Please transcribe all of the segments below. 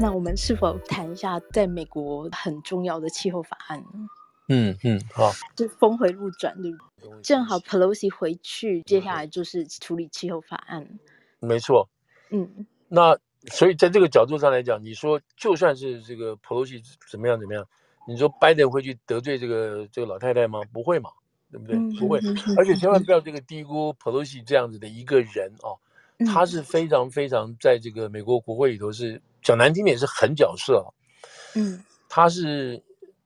那我们是否谈一下在美国很重要的气候法案呢？嗯嗯，好，就峰回路转，对不对？正好 Pelosi 回去，接下来就是处理气候法案。没错，嗯，那所以在这个角度上来讲，你说就算是这个 Pelosi 怎么样怎么样，你说拜登会去得罪这个这个老太太吗？不会嘛，对不对？嗯、不会，而且千万不要这个低估 Pelosi 这样子的一个人哦，他是非常非常在这个美国国会里头是讲难听点是狠角色啊，嗯，他是。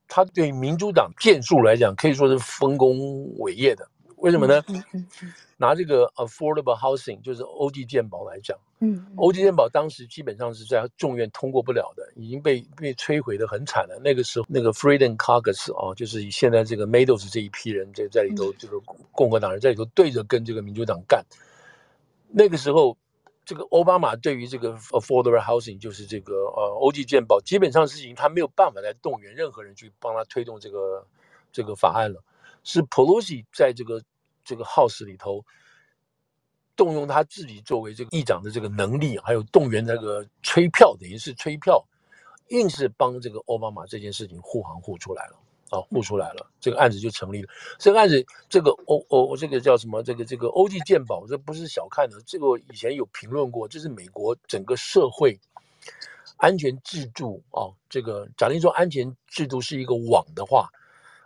他对民主党建树来讲，可以说是丰功伟业的。为什么呢？嗯嗯嗯、拿这个 affordable housing，就是欧记健保来讲，嗯，欧记健保当时基本上是在众院通过不了的，已经被被摧毁的很惨了。那个时候，那个 Freedom Caucus 啊，就是以现在这个 Meadows 这一批人在在里头，这个共和党人在里头对着跟这个民主党干。那个时候。这个奥巴马对于这个 affordable housing 就是这个呃欧记健保，基本上事情他没有办法来动员任何人去帮他推动这个这个法案了，是 Pelosi 在这个这个 House 里头动用他自己作为这个议长的这个能力，还有动员那个催票，等于是催票，硬是帮这个奥巴马这件事情护航护出来了。啊，护出来了，这个案子就成立了。这个案子，这个欧欧这个叫什么？这个这个欧记健保，这不是小看的。这个以前有评论过，这是美国整个社会安全制度啊。这个假定说安全制度是一个网的话，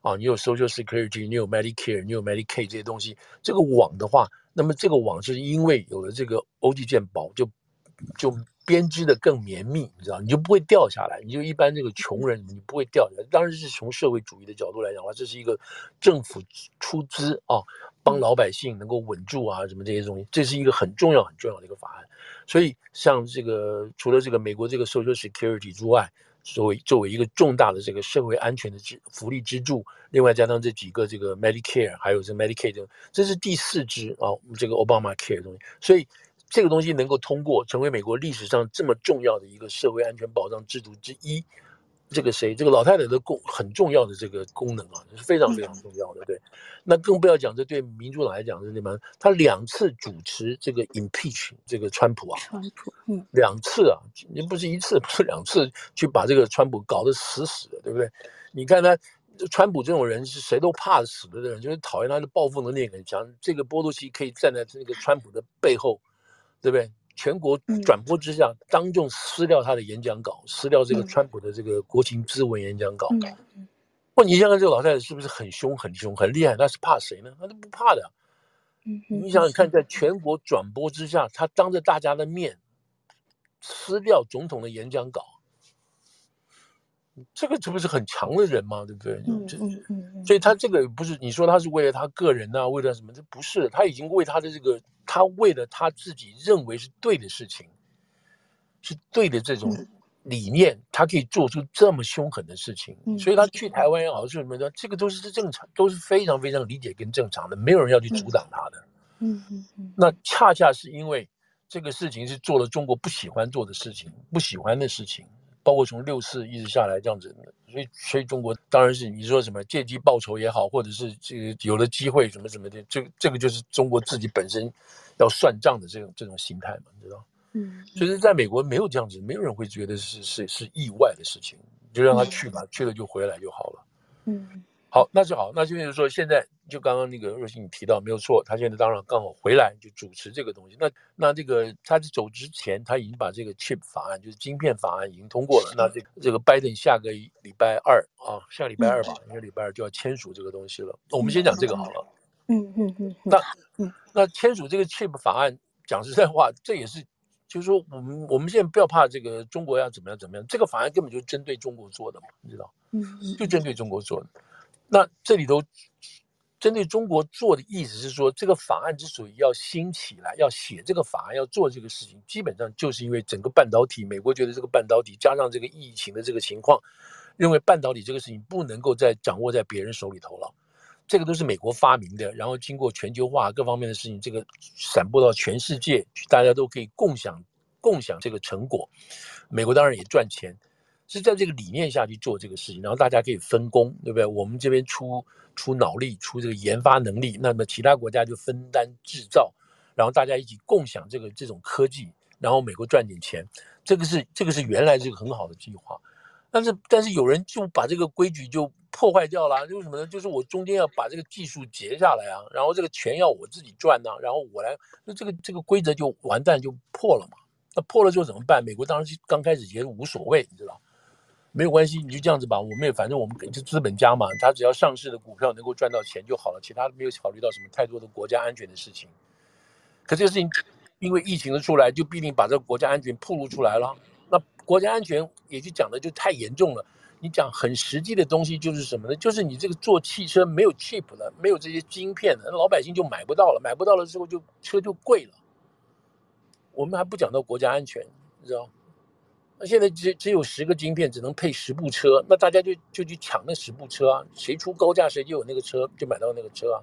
啊，你有 Social Security，你有 Medicare，你有 Medicaid 这些东西，这个网的话，那么这个网是因为有了这个欧记健保，就就。编织的更绵密，你知道，你就不会掉下来。你就一般这个穷人，你不会掉下来。当然是从社会主义的角度来讲的话，这是一个政府出资啊，帮老百姓能够稳住啊，什么这些东西，这是一个很重要很重要的一个法案。所以，像这个除了这个美国这个 Social Security 之外，作为作为一个重大的这个社会安全的支福利支柱，另外加上这几个这个 Medicare，还有这 Medicaid，这是第四支啊，这个 Obamacare 的东西。所以。这个东西能够通过，成为美国历史上这么重要的一个社会安全保障制度之一，这个谁？这个老太太的功很重要的这个功能啊，是非常非常重要的。对，那更不要讲这对民主党来讲是什么？他两次主持这个 impeach 这个川普啊，川普，嗯，两次啊，你不是一次，不是两次，去把这个川普搞得死死的，对不对？你看他，川普这种人是谁都怕死的人，就是讨厌他的报复能力很强。这个波多西可以站在那个川普的背后。对不对？全国转播之下，当众撕掉他的演讲稿，撕掉这个川普的这个国情咨文演讲稿。不，你想想这个老太太是不是很凶、很凶、很厉害？她是怕谁呢？她都不怕的。你想想看，在全国转播之下，她当着大家的面撕掉总统的演讲稿。这个这不是很强的人吗？对不对？嗯嗯嗯。所以他这个不是你说他是为了他个人呐、啊，为了什么？这不是，他已经为他的这个，他为了他自己认为是对的事情，是对的这种理念，他可以做出这么凶狠的事情。所以他去台湾也好，是什么的，这个都是正常，都是非常非常理解跟正常的，没有人要去阻挡他的。嗯嗯嗯。那恰恰是因为这个事情是做了中国不喜欢做的事情，不喜欢的事情。包括从六四一直下来这样子，所以所以中国当然是你说什么借机报仇也好，或者是这个有了机会什么什么的，这个这个就是中国自己本身要算账的这种这种心态嘛，你知道？嗯，所以在美国没有这样子，没有人会觉得是是是意外的事情，就让他去吧，去了就回来就好了。嗯。好，那就好。那就是说，现在就刚刚那个若曦你提到没有错，他现在当然刚好回来就主持这个东西。那那这个他在走之前，他已经把这个 chip 法案，就是晶片法案已经通过了。那这个这个拜登下个礼拜二啊，下礼拜二吧，下个礼拜二就要签署这个东西了。我们先讲这个好了。嗯嗯嗯。那那签署这个 chip 法案，讲实在话，这也是就是说，我们我们现在不要怕这个中国要怎么样怎么样，这个法案根本就针对中国做的嘛，你知道？嗯，就针对中国做的。那这里头针对中国做的意思是说，这个法案之所以要兴起来，要写这个法案，要做这个事情，基本上就是因为整个半导体，美国觉得这个半导体加上这个疫情的这个情况，认为半导体这个事情不能够再掌握在别人手里头了。这个都是美国发明的，然后经过全球化各方面的事情，这个散播到全世界，大家都可以共享共享这个成果。美国当然也赚钱。是在这个理念下去做这个事情，然后大家可以分工，对不对？我们这边出出脑力，出这个研发能力，那么其他国家就分担制造，然后大家一起共享这个这种科技，然后美国赚点钱，这个是这个是原来这个很好的计划。但是但是有人就把这个规矩就破坏掉了，就是什么呢？就是我中间要把这个技术截下来啊，然后这个钱要我自己赚呢、然后我来，那这个这个规则就完蛋就破了嘛。那破了之后怎么办？美国当时刚开始也无所谓，你知道，没有关系，你就这样子吧。我们也反正我们就资本家嘛，他只要上市的股票能够赚到钱就好了，其他没有考虑到什么太多的国家安全的事情。可这个事情因为疫情的出来，就必定把这个国家安全暴露出来了。那国家安全也就讲的就太严重了。你讲很实际的东西就是什么呢？就是你这个做汽车没有 chip 了，没有这些晶片了，老百姓就买不到了，买不到了之后就车就贵了。我们还不讲到国家安全，你知道吗？那现在只只有十个晶片，只能配十部车，那大家就就去抢那十部车啊，谁出高价谁就有那个车，就买到那个车啊。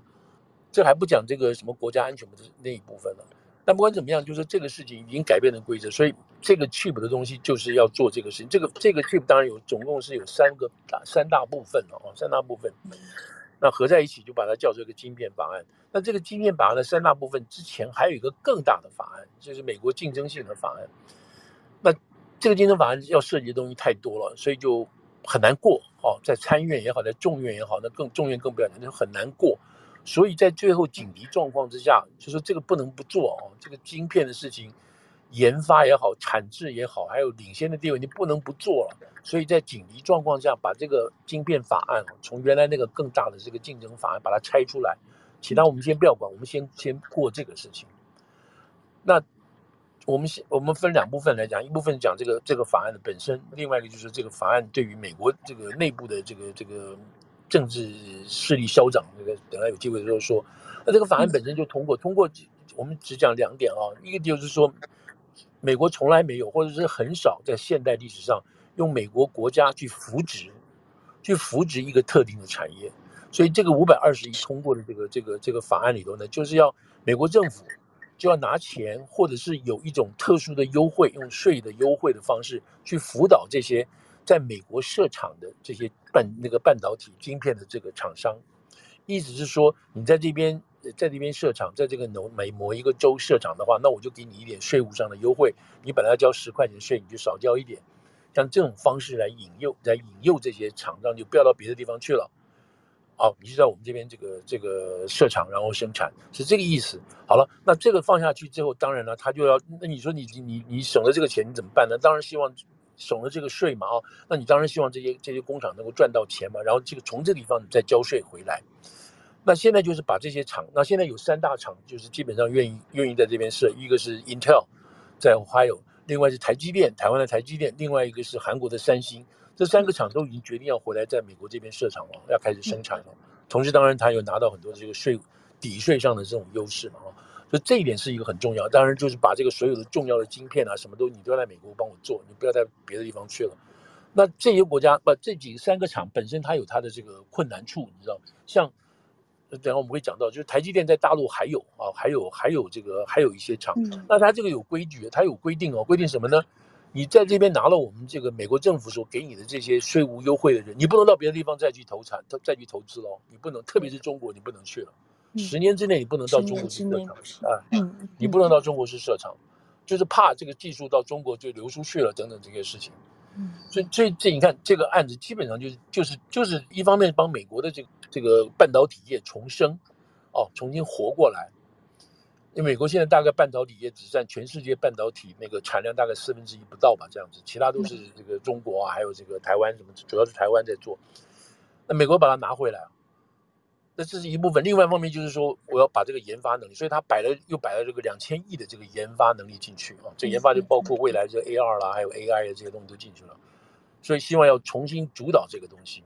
这还不讲这个什么国家安全的那一部分了。但不管怎么样，就是这个事情已经改变了规则，所以这个 chip 的东西就是要做这个事情。这个这个 chip 当然有，总共是有三个大三大部分了哦，三大部分。那合在一起就把它叫做一个晶片法案。那这个晶片法案的三大部分之前还有一个更大的法案，就是美国竞争性的法案。那这个竞争法案要涉及的东西太多了，所以就很难过哦，在参院也好，在众院也好，那更众院更不要讲，就很难过。所以在最后紧急状况之下，就说这个不能不做哦，这个晶片的事情，研发也好，产制也好，还有领先的地位，你不能不做了。所以在紧急状况下，把这个晶片法案从原来那个更大的这个竞争法案把它拆出来，其他我们先不要管，我们先先过这个事情。那我们先我们分两部分来讲，一部分讲这个这个法案的本身，另外一个就是这个法案对于美国这个内部的这个这个。政治势力消长，这个等下有机会的时候说。那这个法案本身就通过，通过我们只讲两点啊，一个就是说，美国从来没有，或者是很少在现代历史上用美国国家去扶植，去扶植一个特定的产业。所以这个五百二十亿通过的这个这个这个法案里头呢，就是要美国政府就要拿钱，或者是有一种特殊的优惠，用税的优惠的方式去辅导这些。在美国设厂的这些半那个半导体晶片的这个厂商，意思是说，你在这边在这边设厂，在这个某每某一个州设厂的话，那我就给你一点税务上的优惠。你本来要交十块钱税，你就少交一点。像这种方式来引诱，来引诱这些厂商就不要到别的地方去了。哦，你就在我们这边这个这个设厂，然后生产，是这个意思。好了，那这个放下去之后，当然了，他就要那你说你你你省了这个钱，你怎么办呢？当然希望。省了这个税嘛，啊，那你当然希望这些这些工厂能够赚到钱嘛，然后这个从这个地方你再交税回来。那现在就是把这些厂，那现在有三大厂，就是基本上愿意愿意在这边设，一个是 Intel，在 Ohio，另外是台积电，台湾的台积电，另外一个是韩国的三星，这三个厂都已经决定要回来在美国这边设厂了，要开始生产了。同时，当然它有拿到很多这个税抵税上的这种优势嘛，啊。所以这一点是一个很重要，当然就是把这个所有的重要的晶片啊，什么都你都要在美国帮我做，你不要在别的地方去了。那这些国家不，这几个三个厂本身它有它的这个困难处，你知道，像等下我们会讲到，就是台积电在大陆还有啊，还有还有这个还有一些厂，那它这个有规矩，它有规定哦，规定什么呢？你在这边拿了我们这个美国政府所给你的这些税务优惠的人，你不能到别的地方再去投产，再去投资喽，你不能，特别是中国，你不能去了。十年之内你不能到中国去设厂啊，嗯，你不能到中国去设厂，就是怕这个技术到中国就流出去了等等这些事情。嗯，所以这这你看这个案子基本上就是就是就是一方面帮美国的这个这个半导体业重生，哦，重新活过来。因为美国现在大概半导体业只占全世界半导体那个产量大概四分之一不到吧，这样子，其他都是这个中国啊，还有这个台湾什么，主要是台湾在做。那美国把它拿回来。那这是一部分，另外一方面就是说，我要把这个研发能力，所以他摆了又摆了这个两千亿的这个研发能力进去啊，这研发就包括未来这 AR 啦，还有 AI 的这些东西都进去了，所以希望要重新主导这个东西。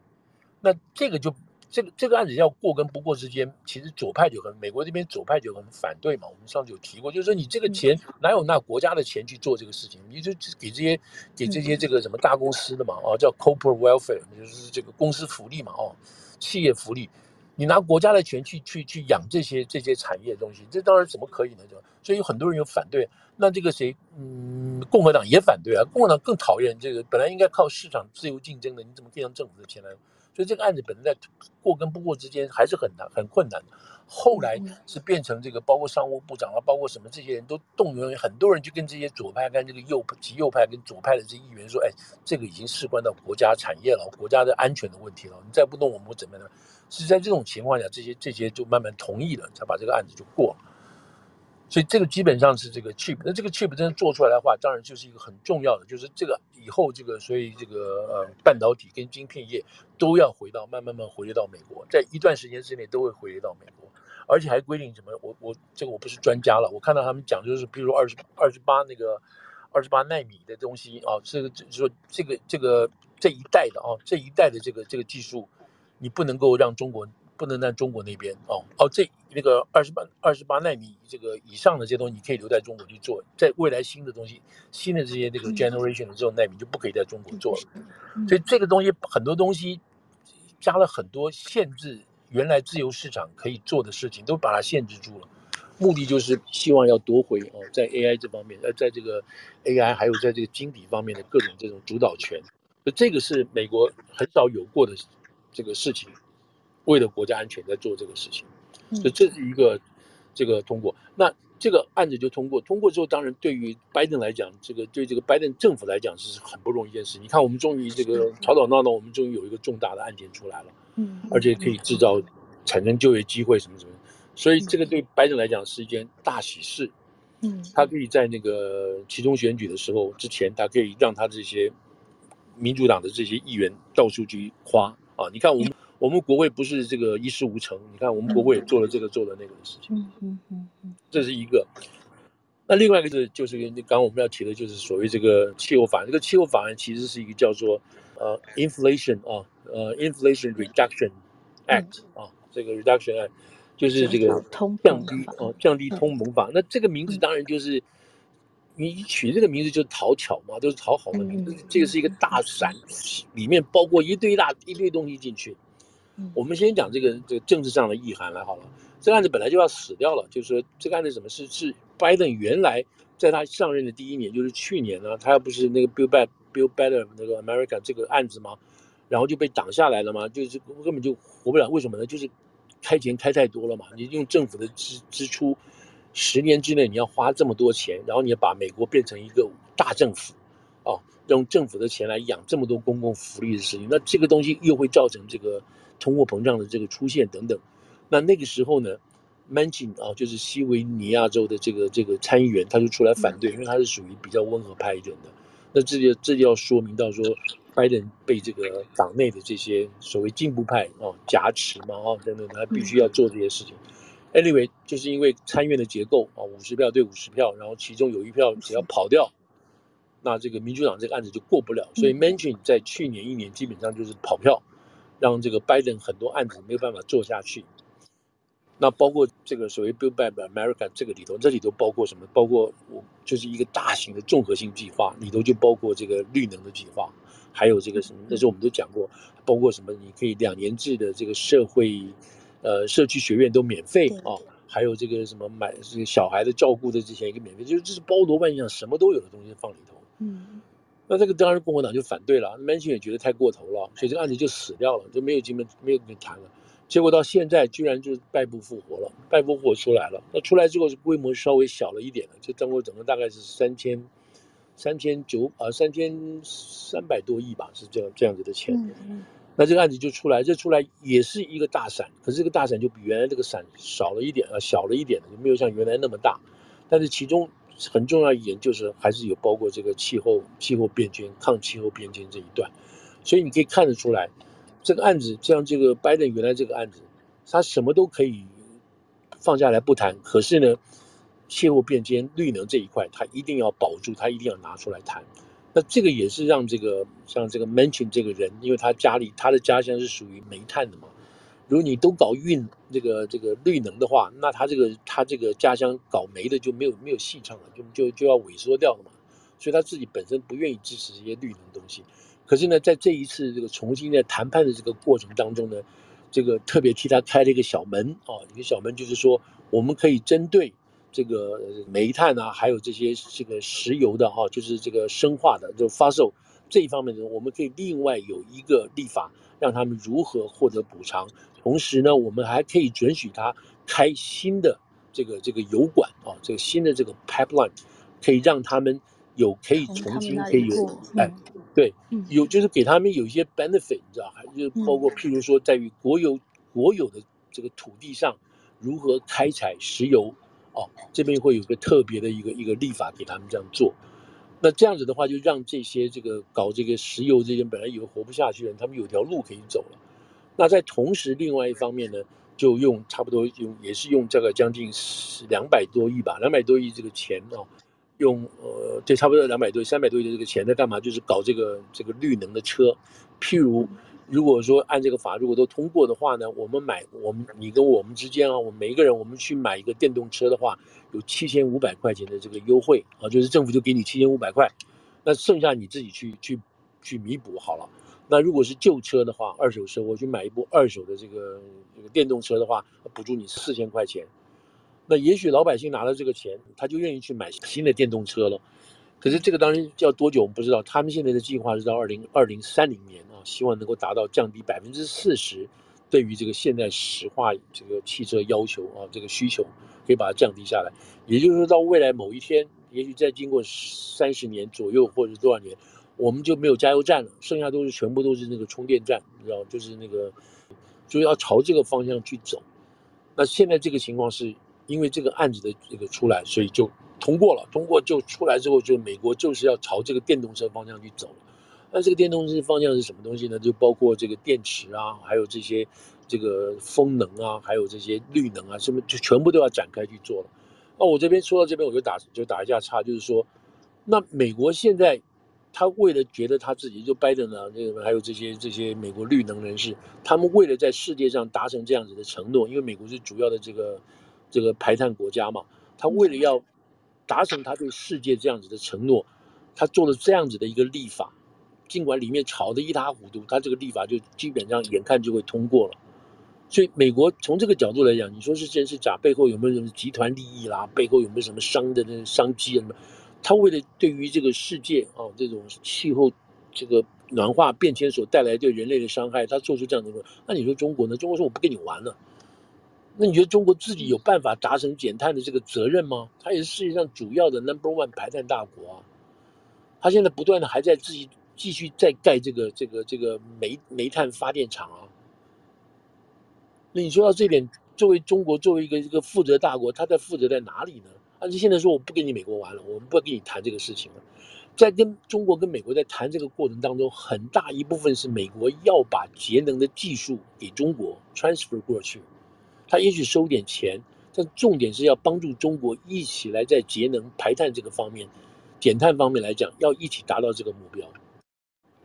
那这个就这个这个案子要过跟不过之间，其实左派就很美国这边左派就很反对嘛。我们上次有提过，就是说你这个钱哪有拿国家的钱去做这个事情？你就给这些给这些这个什么大公司的嘛，哦，叫 corporate welfare，就是这个公司福利嘛，哦，企业福利。你拿国家的钱去去去养这些这些产业的东西，这当然怎么可以呢？就所以有很多人有反对。那这个谁，嗯，共和党也反对啊。共和党更讨厌这个，本来应该靠市场自由竞争的，你怎么可以让政府的钱来所以这个案子本身在过跟不过之间还是很难很困难的。后来是变成这个，包括商务部长啊，包括什么这些人都动员很多人，去跟这些左派跟这个右极右派跟左派的这些议员说，哎，这个已经事关到国家产业了，国家的安全的问题了，你再不动我们怎么样？是在这种情况下，这些这些就慢慢同意了，才把这个案子就过了。所以这个基本上是这个 chip，那这个 chip 真的做出来的话，当然就是一个很重要的，就是这个以后这个所以这个呃半导体跟晶片业都要回到慢慢慢回流到美国，在一段时间之内都会回流到美国。而且还规定什么？我我这个我不是专家了，我看到他们讲就是，比如二十二十八那个二十八纳米的东西啊，这个就是说这个这个这一代的啊，这一代的这个这个技术，你不能够让中国不能在中国那边哦哦，这那个二十八二十八奈米这个以上的这些东西，你可以留在中国去做，在未来新的东西新的这些这个 generation 的这种纳米就不可以在中国做了，所以这个东西很多东西加了很多限制。原来自由市场可以做的事情都把它限制住了，目的就是希望要夺回哦，在 AI 这方面，呃，在这个 AI 还有在这个晶体方面的各种这种主导权，所以这个是美国很少有过的这个事情，为了国家安全在做这个事情，所以这是一个这个通过，那这个案子就通过，通过之后，当然对于拜登来讲，这个对这个拜登政府来讲是很不容易一件事。你看，我们终于这个吵吵闹闹，我们终于有一个重大的案件出来了。嗯，而且可以制造产生就业机会什么什么，所以这个对拜登来讲是一件大喜事。嗯，他可以在那个其中选举的时候之前，他可以让他这些民主党的这些议员到处去夸啊！你看我们我们国会不是这个一事无成，你看我们国会也做了这个做了那个的事情。嗯嗯嗯嗯，这是一个。那另外一个是就是刚刚我们要提的就是所谓这个气候法案，这个气候法案其实是一个叫做呃 inflation 啊。呃，Inflation Reduction Act 啊，这个 Reduction Act 就是这个降低哦，降低通膨法。那这个名字当然就是你取这个名字就讨巧嘛，都是讨好的名字。这个是一个大伞，里面包括一堆大一堆东西进去。我们先讲这个这个政治上的意涵来好了。这个案子本来就要死掉了，就是说这个案子怎么是是拜登原来在他上任的第一年，就是去年呢，他要不是那个 Build Back Build Better 那个 America 这个案子吗？然后就被挡下来了嘛，就是根本就活不了。为什么呢？就是开钱开太多了嘛。你用政府的支支出，十年之内你要花这么多钱，然后你要把美国变成一个大政府，哦，用政府的钱来养这么多公共福利的事情，那这个东西又会造成这个通货膨胀的这个出现等等。那那个时候呢，Manchin 啊，就是西维尼亚州的这个这个参议员，他就出来反对，因为他是属于比较温和派一点的。那这就这就要说明到说。拜登被这个党内的这些所谓进步派啊挟持嘛啊等等，他必须要做这些事情。Anyway，就是因为参院的结构啊，五十票对五十票，然后其中有一票只要跑掉，那这个民主党这个案子就过不了。所以 Manchin 在去年一年基本上就是跑票，让这个拜登很多案子没有办法做下去。那包括这个所谓 Build Back America 这个里头，这里头包括什么？包括我就是一个大型的综合性计划，里头就包括这个绿能的计划。还有这个什么？那时候我们都讲过，包括什么？你可以两年制的这个社会，呃，社区学院都免费啊。还有这个什么买这个小孩的照顾的这些一个免费，就是这是包罗万象，什么都有的东西放里头。嗯。那这个当然共和党就反对了，Manchin 也觉得太过头了，所以这个案子就死掉了，就没有机会没有谈了。结果到现在居然就败部复活了，败部复活出来了。那出来之后是规模稍微小了一点了，就中国整个大概是三千。三千九啊，三千三百多亿吧，是这样这样子的钱。嗯嗯。那这个案子就出来，这出来也是一个大闪，可是这个大闪就比原来这个闪少了一点啊，小了一点，就没有像原来那么大。但是其中很重要一点就是，还是有包括这个气候、气候变迁、抗气候变迁这一段。所以你可以看得出来，这个案子像这个拜登原来这个案子，他什么都可以放下来不谈，可是呢，气候变迁、绿能这一块，他一定要保住，他一定要拿出来谈。那这个也是让这个像这个 Mention 这个人，因为他家里他的家乡是属于煤炭的嘛。如果你都搞运这个这个绿能的话，那他这个他这个家乡搞煤的就没有没有戏唱了，就就就要萎缩掉了嘛。所以他自己本身不愿意支持这些绿能东西。可是呢，在这一次这个重新的谈判的这个过程当中呢，这个特别替他开了一个小门啊，一个小门就是说，我们可以针对。这个煤炭啊，还有这些这个石油的哈、就是这个生化的，就发售这一方面呢，我们可以另外有一个立法，让他们如何获得补偿。同时呢，我们还可以准许他开新的这个这个油管啊，这个新的这个 pipeline，可以让他们有可以重新可以有哎，对，有就是给他们有一些 benefit，你知道，还就是包括譬如说，在于国有国有的这个土地上如何开采石油哦，这边会有个特别的一个一个立法给他们这样做。那这样子的话，就让这些这个搞这个石油这些本来以为活不下去的人，他们有条路可以走了。那在同时，另外一方面呢，就用差不多用也是用这个将近两百多亿吧，两百多亿这个钱哦，用呃对，差不多两百多亿、三百多亿的这个钱在干嘛？就是搞这个这个绿能的车，譬如。如果说按这个法如果都通过的话呢，我们买我们你跟我们之间啊，我们每一个人我们去买一个电动车的话，有七千五百块钱的这个优惠啊，就是政府就给你七千五百块，那剩下你自己去去去弥补好了。那如果是旧车的话，二手车我去买一部二手的这个这个电动车的话，补助你四千块钱。那也许老百姓拿了这个钱，他就愿意去买新的电动车了。可是这个当然要多久我们不知道，他们现在的计划是到二零二零三零年啊，希望能够达到降低百分之四十，对于这个现代石化这个汽车要求啊，这个需求可以把它降低下来。也就是说，到未来某一天，也许再经过三十年左右或者多少年，我们就没有加油站了，剩下都是全部都是那个充电站，你知道，就是那个就要朝这个方向去走。那现在这个情况是因为这个案子的这个出来，所以就。通过了，通过就出来之后，就美国就是要朝这个电动车方向去走。那这个电动车方向是什么东西呢？就包括这个电池啊，还有这些这个风能啊，还有这些绿能啊，什么就全部都要展开去做了。那我这边说到这边，我就打就打一下岔，就是说，那美国现在他为了觉得他自己就拜登呢，这个还有这些这些美国绿能人士，他们为了在世界上达成这样子的承诺，因为美国是主要的这个这个排碳国家嘛，他为了要。达成他对世界这样子的承诺，他做了这样子的一个立法，尽管里面吵得一塌糊涂，他这个立法就基本上眼看就会通过了。所以美国从这个角度来讲，你说是真是假，背后有没有什么集团利益啦？背后有没有什么商的那商机啊？什么？他为了对于这个世界啊这种气候这个暖化变迁所带来对人类的伤害，他做出这样的话，那你说中国呢？中国说我不跟你玩了。那你觉得中国自己有办法达成减碳的这个责任吗？它也是世界上主要的 number one 排碳大国啊，它现在不断的还在自己继续在盖这个这个这个煤煤炭发电厂啊。那你说到这点，作为中国作为一个一个负责大国，它在负责在哪里呢？而且现在说我不跟你美国玩了，我们不跟你谈这个事情了。在跟中国跟美国在谈这个过程当中，很大一部分是美国要把节能的技术给中国 transfer 过去。他也许收点钱，但重点是要帮助中国一起来在节能排碳这个方面、减碳方面来讲，要一起达到这个目标。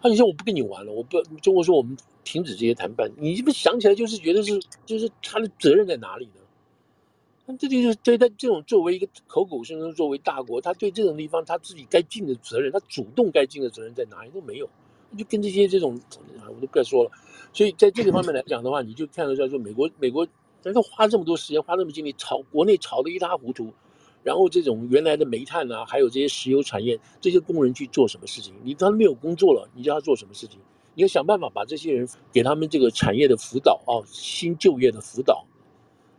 那你说我不跟你玩了，我不中国说我们停止这些谈判，你这不想起来就是觉得是就是他的责任在哪里呢？那这就是对他这种作为一个口口声声作为大国，他对这种地方他自己该尽的责任，他主动该尽的责任在哪里都没有，就跟这些这种啊，我都不要说了。所以在这个方面来讲的话，你就看得出来说美国美国。但是花这么多时间，花这么精力炒国内炒得一塌糊涂，然后这种原来的煤炭啊，还有这些石油产业，这些工人去做什么事情？你他没有工作了，你叫他做什么事情？你要想办法把这些人给他们这个产业的辅导啊，新就业的辅导。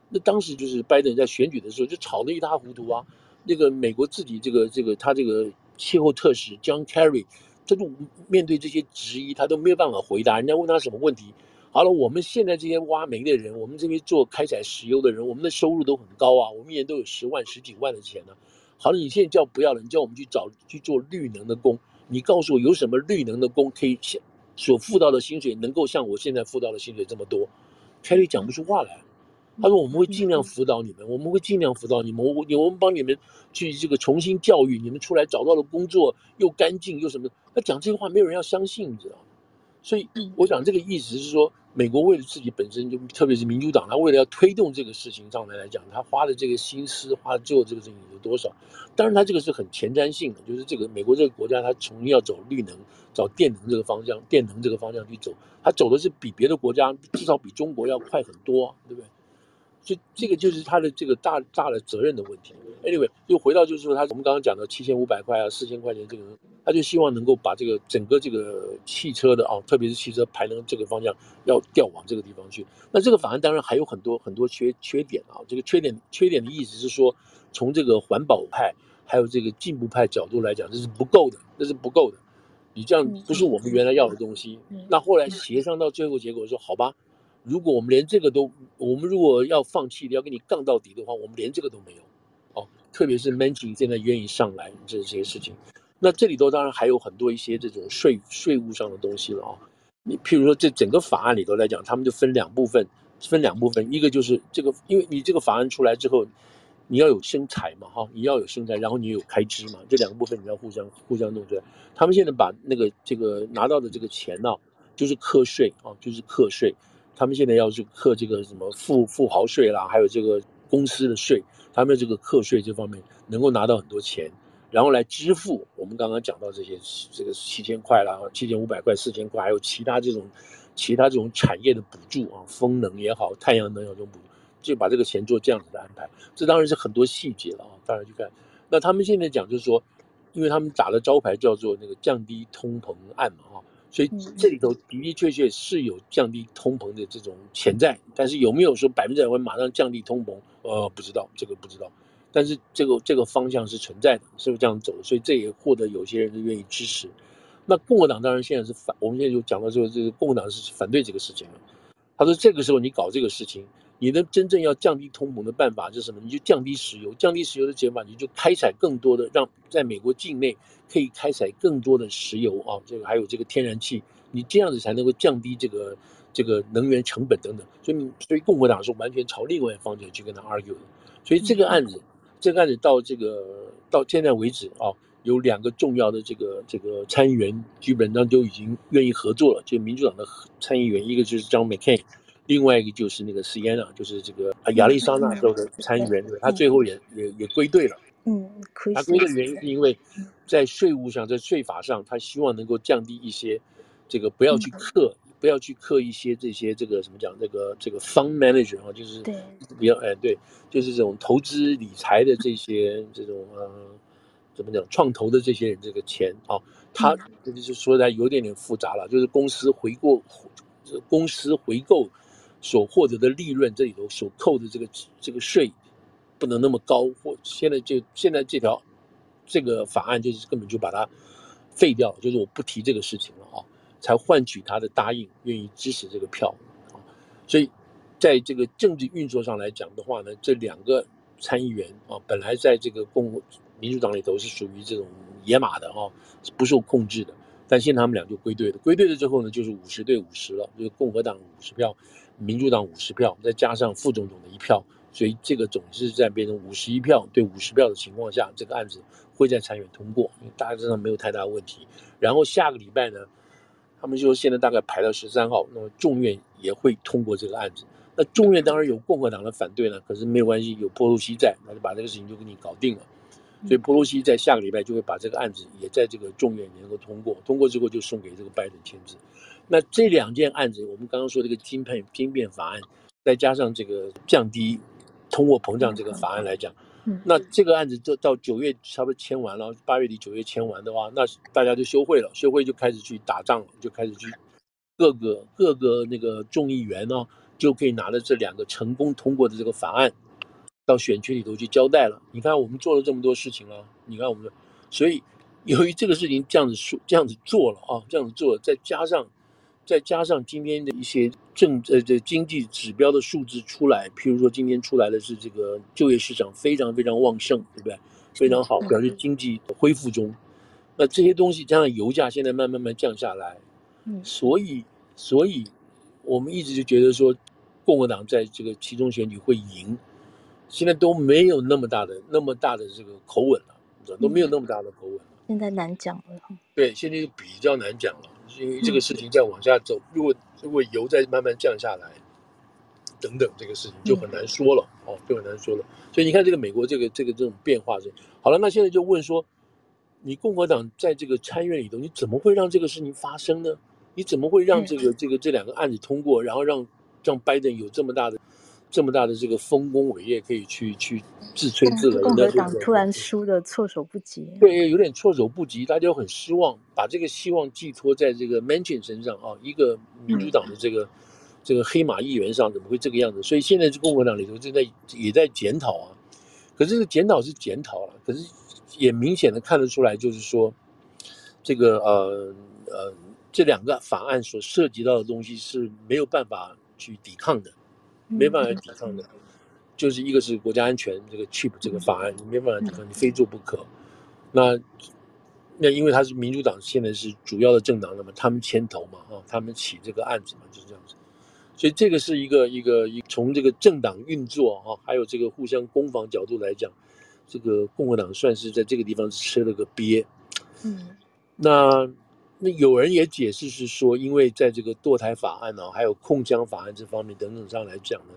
那当时就是拜登在选举的时候就炒得一塌糊涂啊。那个美国自己这个这个他这个气候特使 John Kerry，他就面对这些质疑，他都没有办法回答。人家问他什么问题？好了，我们现在这些挖煤的人，我们这边做开采石油的人，我们的收入都很高啊，我们一年都有十万、十几万的钱呢、啊。好了，你现在叫不要了，你叫我们去找去做绿能的工，你告诉我有什么绿能的工可以所付到的薪水能够像我现在付到的薪水这么多？凯里讲不出话来。他说我们会尽量辅导你们，我们会尽量辅导你们，我我们帮你们去这个重新教育你们出来找到了工作又干净又什么？他讲这些话没有人要相信，你知道吗？所以我想这个意思是说。美国为了自己本身就，特别是民主党，他为了要推动这个事情上来来讲，他花的这个心思，花的最后这个事情有多少？当然，他这个是很前瞻性的，就是这个美国这个国家，他从要走绿能、找电能这个方向，电能这个方向去走，他走的是比别的国家至少比中国要快很多，对不对？所以这个就是他的这个大大的责任的问题。Anyway，又回到就是说他我们刚刚讲的七千五百块啊，四千块钱这个。他就希望能够把这个整个这个汽车的啊，特别是汽车排能这个方向要调往这个地方去。那这个法案当然还有很多很多缺缺点啊。这个缺点缺点的意思是说，从这个环保派还有这个进步派角度来讲，这是不够的，这是不够的。你这样不是我们原来要的东西。那后来协商到最后结果说，好吧，如果我们连这个都，我们如果要放弃的，要跟你杠到底的话，我们连这个都没有。哦，特别是 Manji 现在愿意上来这这些事情。那这里头当然还有很多一些这种税税务上的东西了啊。你譬如说，这整个法案里头来讲，他们就分两部分，分两部分，一个就是这个，因为你这个法案出来之后，你要有生财嘛，哈，你要有生财，然后你有开支嘛，这两个部分你要互相互相弄出来。他们现在把那个这个拿到的这个钱呢，就是课税啊，就是课税。他们现在要去课这个什么富富豪税啦，还有这个公司的税，他们这个课税这方面能够拿到很多钱。然后来支付我们刚刚讲到这些，这个七千块啦，七千五百块、四千块，还有其他这种，其他这种产业的补助啊，风能也好，太阳能也好，这种补助，就把这个钱做这样子的安排。这当然是很多细节了啊，当然去看。那他们现在讲就是说，因为他们打的招牌叫做那个降低通膨案嘛，啊，所以这里头的的确确是有降低通膨的这种潜在，但是有没有说百分之百会马上降低通膨？呃，不知道，这个不知道。但是这个这个方向是存在的，是不是这样走？所以这也获得有些人是愿意支持。那共和党当然现在是反，我们现在就讲到说，这个共和党是反对这个事情了。他说这个时候你搞这个事情，你的真正要降低通膨的办法是什么？你就降低石油，降低石油的解法，你就开采更多的，让在美国境内可以开采更多的石油啊，这个还有这个天然气，你这样子才能够降低这个这个能源成本等等。所以所以共和党是完全朝另外一方向去跟他 argue 的。所以这个案子。这个案子到这个到现在为止啊，有两个重要的这个这个参议员基本上就已经愿意合作了，就民主党的参议员，一个就是 John McCain，另外一个就是那个 Sienna，就是这个亚利桑那州的参议员，他最后也也也归队了。嗯，他归队的原因是因为在税务上，在税法上，他希望能够降低一些，这个不要去克。不要去刻一些这些这个什么讲这个这个 fund manager 啊，就是比较哎对，就是这种投资理财的这些这种呃怎么讲创投的这些人这个钱啊，他这就是说的有点点复杂了，就是公司回购公司回购所获得的利润这里头所扣的这个这个税不能那么高，或现在就现在这条这个法案就是根本就把它废掉，就是我不提这个事情了啊。才换取他的答应，愿意支持这个票啊，所以在这个政治运作上来讲的话呢，这两个参议员啊，本来在这个共民主党里头是属于这种野马的啊，不受控制的，但现在他们俩就归队了，归队了之后呢，就是五十对五十了，就是共和党五十票，民主党五十票，再加上副总统的一票，所以这个总是在变成五十一票对五十票的情况下，这个案子会在参院通过，因为大致上没有太大问题。然后下个礼拜呢，他们就说现在大概排到十三号，那么众院也会通过这个案子。那众院当然有共和党的反对了，可是没有关系，有波洛西在，那就把这个事情就给你搞定了。所以波洛西在下个礼拜就会把这个案子也在这个众院能够通过，通过之后就送给这个拜登签字。那这两件案子，我们刚刚说这个晶片晶片法案，再加上这个降低通货膨胀这个法案来讲。那这个案子就到九月差不多签完了，八月底九月签完的话，那大家就休会了，休会就开始去打仗了，就开始去各个各个那个众议员呢，就可以拿着这两个成功通过的这个法案，到选区里头去交代了。你看我们做了这么多事情了，你看我们，所以由于这个事情这样子说这样子做了啊，这样子做了，再加上。再加上今天的一些政呃这经济指标的数字出来，譬如说今天出来的是这个就业市场非常非常旺盛，对不对？非常好，表示经济恢复中。那这些东西加上油价现在慢慢慢降下来，嗯，所以所以我们一直就觉得说，共和党在这个其中选举会赢，现在都没有那么大的那么大的这个口吻了，都没有那么大的口吻了。现在难讲了。对，现在就比较难讲了。因为这个事情再往下走，如果如果油再慢慢降下来，等等，这个事情就很难说了哦，就很难说了。所以你看，这个美国这个这个这种变化是好了。那现在就问说，你共和党在这个参院里头，你怎么会让这个事情发生呢？你怎么会让这个这个这两个案子通过，然后让让拜登有这么大的这么大的这个丰功伟业，可以去去自吹自擂。共和党突然输的措手不及，对，有点措手不及，大家都很失望，把这个希望寄托在这个 Manchin 身上啊，一个民主党的这个、嗯、这个黑马议员上，怎么会这个样子？所以现在这共和党里头正在也在检讨啊。可是这个检讨是检讨了，可是也明显的看得出来，就是说这个呃呃这两个法案所涉及到的东西是没有办法去抵抗的。没办法抵抗的，就是一个是国家安全这个 chip 这个法案，你没办法抵抗，你非做不可。那那因为他是民主党现在是主要的政党了嘛，他们牵头嘛，啊，他们起这个案子嘛，就是这样子。所以这个是一个一个一从这个政党运作啊，还有这个互相攻防角度来讲，这个共和党算是在这个地方吃了个鳖。嗯，那。那有人也解释是说，因为在这个堕胎法案呢、啊，还有控枪法案这方面等等上来讲呢，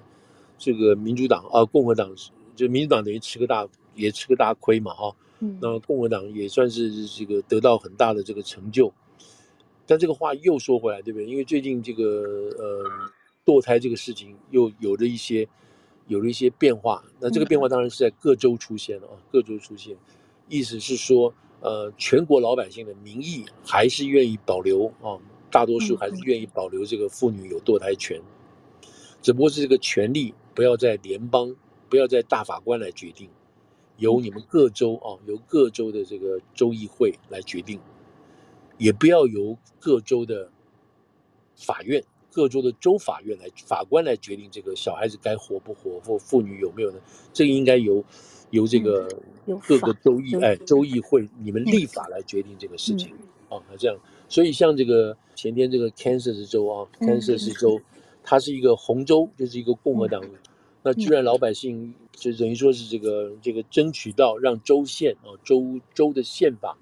这个民主党啊，共和党就民主党等于吃个大也吃个大亏嘛，哈。嗯。那共和党也算是这个得到很大的这个成就。但这个话又说回来，对不对？因为最近这个呃堕胎这个事情又有了一些有了一些变化。那这个变化当然是在各州出现了啊，各州出现，意思是说。呃，全国老百姓的民意还是愿意保留啊，大多数还是愿意保留这个妇女有堕胎权，只不过是这个权利不要在联邦，不要在大法官来决定，由你们各州啊，由各州的这个州议会来决定，也不要由各州的法院、各州的州法院来法官来决定这个小孩子该活不活或妇女有没有呢？这个应该由。由这个各个州议哎州议会你们立法来决定这个事情啊，那这样，所以像这个前天这个 Kansas 州啊，Kansas 州，它是一个红州，就是一个共和党，那居然老百姓就等于说是这个这个争取到让州县啊州州的宪法，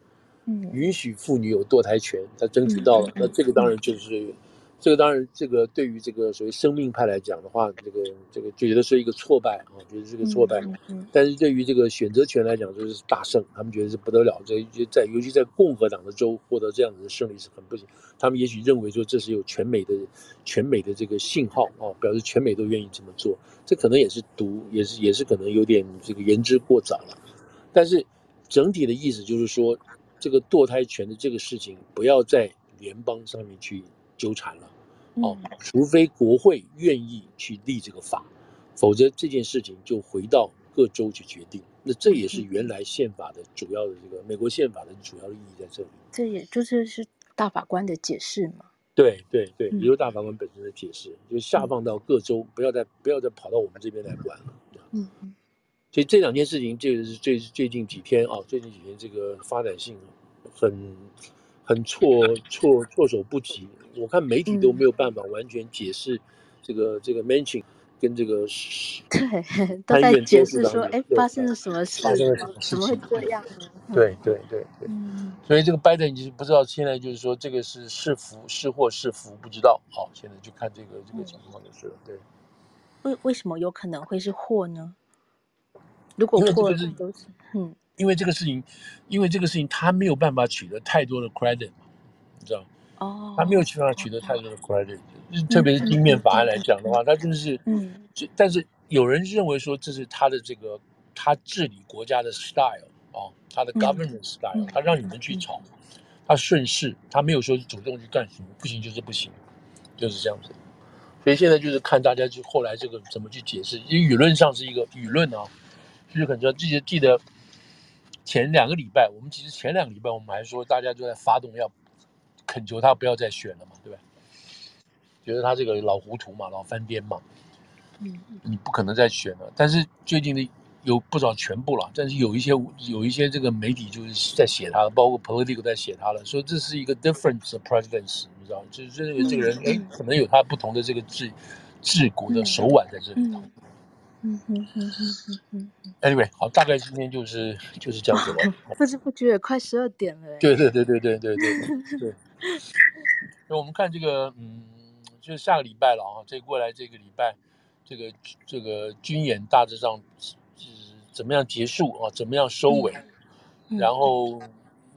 允许妇女有堕胎权，他争取到了，那这个当然就是。这个当然，这个对于这个所谓生命派来讲的话，这个这个就觉得是一个挫败啊，觉得是个挫败。但是对于这个选择权来讲，就是大胜，他们觉得是不得了。这在尤其在共和党的州获得这样子的胜利是很不行。他们也许认为说这是有全美的全美的这个信号啊，表示全美都愿意这么做。这可能也是毒，也是也是可能有点这个言之过早了。但是整体的意思就是说，这个堕胎权的这个事情不要在联邦上面去。纠缠了，哦，除非国会愿意去立这个法，否则这件事情就回到各州去决定。那这也是原来宪法的主要的这个美国宪法的主要的意义在这里。这也就是是大法官的解释嘛？对对对，也就是大法官本身的解释，就下放到各州，不要再不要再跑到我们这边来管了。嗯嗯。所以这两件事情，这个是最最近几天啊，最近几天这个发展性很很措措措手不及。我看媒体都没有办法完全解释这个、嗯、这个 Manchin 跟这个对 都在解释说，哎，发生了什么事？发生了什么事？怎么会这样呢？对对对对，嗯，所以这个拜登就是不知道现在就是说这个是是福是祸是福不知道。好，现在就看这个这个情况就是了。对，为为什么有可能会是祸呢？如果祸是都是嗯，因为这个事情，因为这个事情他没有办法取得太多的 credit 嘛，你知道。哦，他没有办法取得太多的 credit，特别是金面法案来讲的话，他真的是，嗯，但是有人认为说这是他的这个他治理国家的 style 哦，他的 government style，他让你们去吵，他顺势，他没有说主动去干什么，不行就是不行，就是这样子。所以现在就是看大家就后来这个怎么去解释，因为舆论上是一个舆论啊，就是很多记得记得前两个礼拜，我们其实前两个礼拜我们还说大家就在发动要。恳求他不要再选了嘛，对吧？觉得他这个老糊涂嘛，老翻颠嘛，嗯，你不可能再选了。但是最近的有不少全部了，但是有一些有一些这个媒体就是在写他，包括 Politico 在写他了，说这是一个 different presidency，你知道，就是认为这个人哎、嗯，可能有他不同的这个治治国的手腕在这里头。嗯嗯嗯嗯嗯 Anyway，好，大概今天就是就是这样子了。不知不觉也快十二点了。对对对对对对对对。对那我们看这个，嗯，就是下个礼拜了啊。这过来这个礼拜，这个这个军演大致上是怎么样结束啊？怎么样收尾？嗯、然后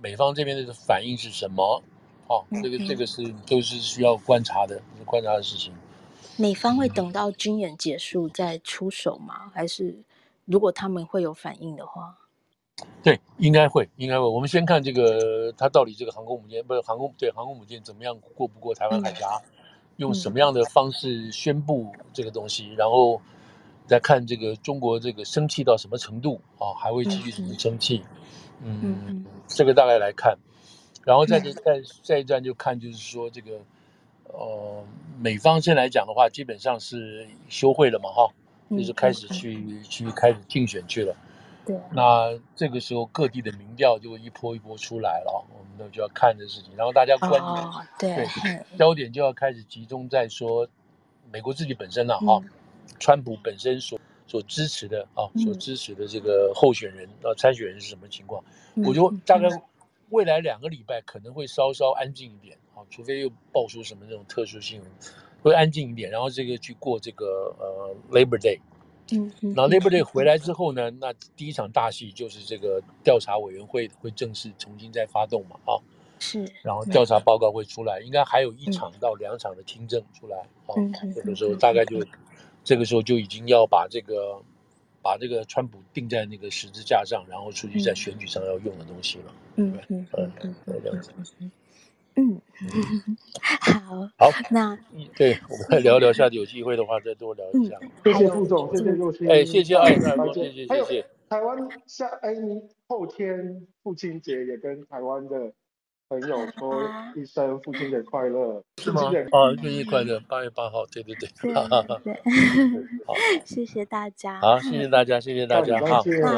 美方这边的反应是什么？哦、啊，这个这个是都是需要观察的，观察的事情。美方会等到军演结束再出手吗？还是如果他们会有反应的话？对，应该会，应该会。我们先看这个，他到底这个航空母舰不是航空对航空母舰怎么样过不过台湾海峡，嗯、用什么样的方式宣布这个东西，嗯、然后再看这个中国这个生气到什么程度啊，还会继续怎么生气？嗯这个大概来看，然后再再再一站就看就是说这个。呃，美方先来讲的话，基本上是休会了嘛，哈，就是开始去、嗯、去开始竞选去了。对，那这个时候各地的民调就会一波一波出来了，我们都就要看这事情，然后大家关注、哦，对，焦点就要开始集中在说美国自己本身了，哈、嗯，川普本身所所支持的啊，所支持的这个候选人啊，参选人是什么情况？嗯、我就大概未来两个礼拜可能会稍稍安静一点。除非又爆出什么那种特殊新闻，会安静一点，然后这个去过这个呃 Labor Day，嗯，然后 Labor Day 回来之后呢，那第一场大戏就是这个调查委员会会正式重新再发动嘛，啊，是，然后调查报告会出来，应该还有一场到两场的听证出来，啊，这个时候大概就这个时候就已经要把这个把这个川普定在那个十字架上，然后出去在选举上要用的东西了，嗯嗯嗯嗯，这样子。嗯，好，好，那对，我们再聊聊，下次有机会的话再多聊一下。谢谢副总，谢谢若曦，哎，谢谢啊，谢谢谢谢。台湾下哎，你后天父亲节也跟台湾的朋友说一声父亲节 快乐，是吗？啊，生日快乐，八月八号，对对对，对，好，谢谢大家，好，谢谢大家，谢谢大家，好。